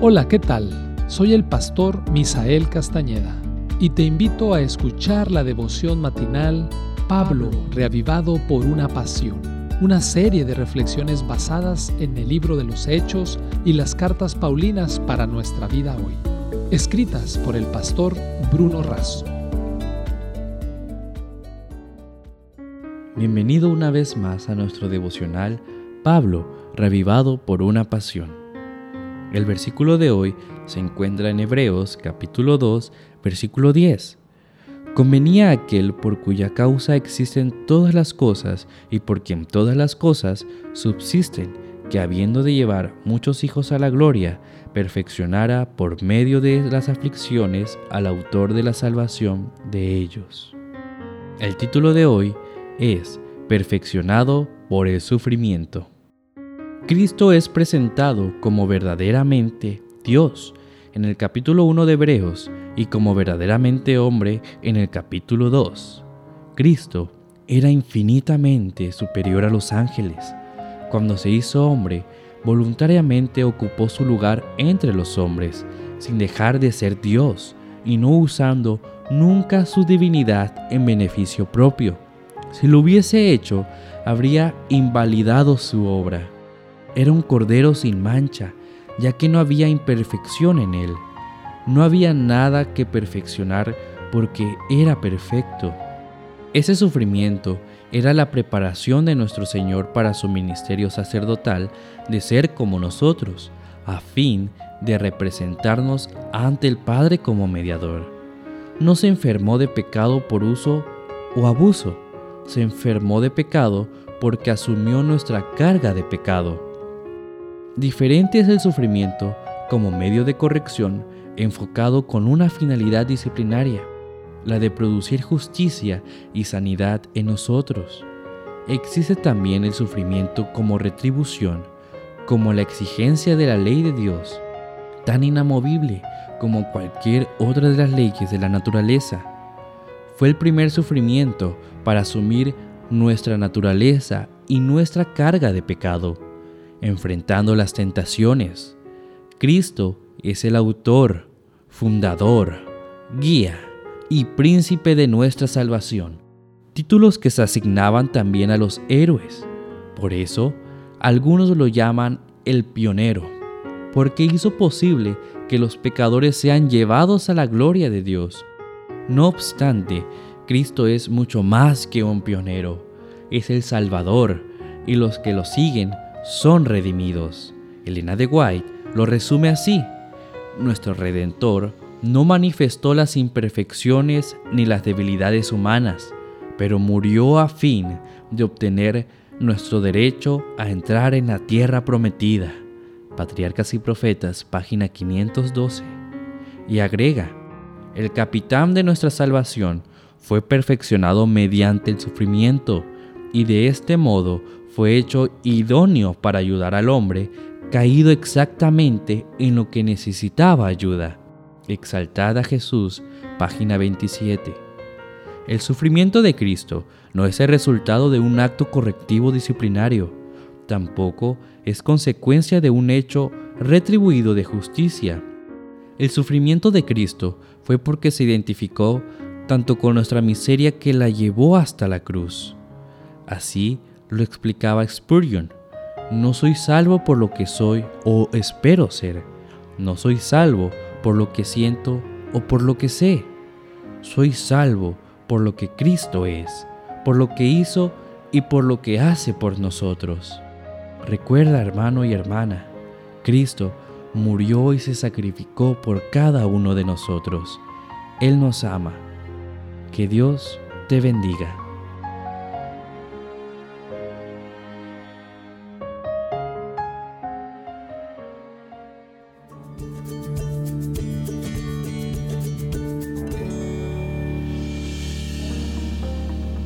Hola, ¿qué tal? Soy el pastor Misael Castañeda y te invito a escuchar la devoción matinal Pablo, reavivado por una pasión, una serie de reflexiones basadas en el libro de los Hechos y las cartas Paulinas para nuestra vida hoy, escritas por el pastor Bruno Razo. Bienvenido una vez más a nuestro devocional Pablo, reavivado por una pasión. El versículo de hoy se encuentra en Hebreos capítulo 2, versículo 10. Convenía aquel por cuya causa existen todas las cosas y por quien todas las cosas subsisten, que habiendo de llevar muchos hijos a la gloria, perfeccionara por medio de las aflicciones al autor de la salvación de ellos. El título de hoy es Perfeccionado por el sufrimiento. Cristo es presentado como verdaderamente Dios en el capítulo 1 de Hebreos y como verdaderamente hombre en el capítulo 2. Cristo era infinitamente superior a los ángeles. Cuando se hizo hombre, voluntariamente ocupó su lugar entre los hombres, sin dejar de ser Dios y no usando nunca su divinidad en beneficio propio. Si lo hubiese hecho, habría invalidado su obra era un cordero sin mancha, ya que no había imperfección en él. No había nada que perfeccionar porque era perfecto. Ese sufrimiento era la preparación de nuestro Señor para su ministerio sacerdotal de ser como nosotros, a fin de representarnos ante el Padre como mediador. No se enfermó de pecado por uso o abuso, se enfermó de pecado porque asumió nuestra carga de pecado. Diferente es el sufrimiento como medio de corrección enfocado con una finalidad disciplinaria, la de producir justicia y sanidad en nosotros. Existe también el sufrimiento como retribución, como la exigencia de la ley de Dios, tan inamovible como cualquier otra de las leyes de la naturaleza. Fue el primer sufrimiento para asumir nuestra naturaleza y nuestra carga de pecado enfrentando las tentaciones. Cristo es el autor, fundador, guía y príncipe de nuestra salvación, títulos que se asignaban también a los héroes. Por eso, algunos lo llaman el pionero, porque hizo posible que los pecadores sean llevados a la gloria de Dios. No obstante, Cristo es mucho más que un pionero, es el Salvador, y los que lo siguen son redimidos. Elena de White lo resume así. Nuestro Redentor no manifestó las imperfecciones ni las debilidades humanas, pero murió a fin de obtener nuestro derecho a entrar en la tierra prometida. Patriarcas y Profetas, página 512. Y agrega, el capitán de nuestra salvación fue perfeccionado mediante el sufrimiento, y de este modo fue hecho idóneo para ayudar al hombre caído exactamente en lo que necesitaba ayuda. Exaltada Jesús, página 27. El sufrimiento de Cristo no es el resultado de un acto correctivo disciplinario, tampoco es consecuencia de un hecho retribuido de justicia. El sufrimiento de Cristo fue porque se identificó tanto con nuestra miseria que la llevó hasta la cruz. Así, lo explicaba Spurgeon. No soy salvo por lo que soy o espero ser. No soy salvo por lo que siento o por lo que sé. Soy salvo por lo que Cristo es, por lo que hizo y por lo que hace por nosotros. Recuerda, hermano y hermana, Cristo murió y se sacrificó por cada uno de nosotros. Él nos ama. Que Dios te bendiga.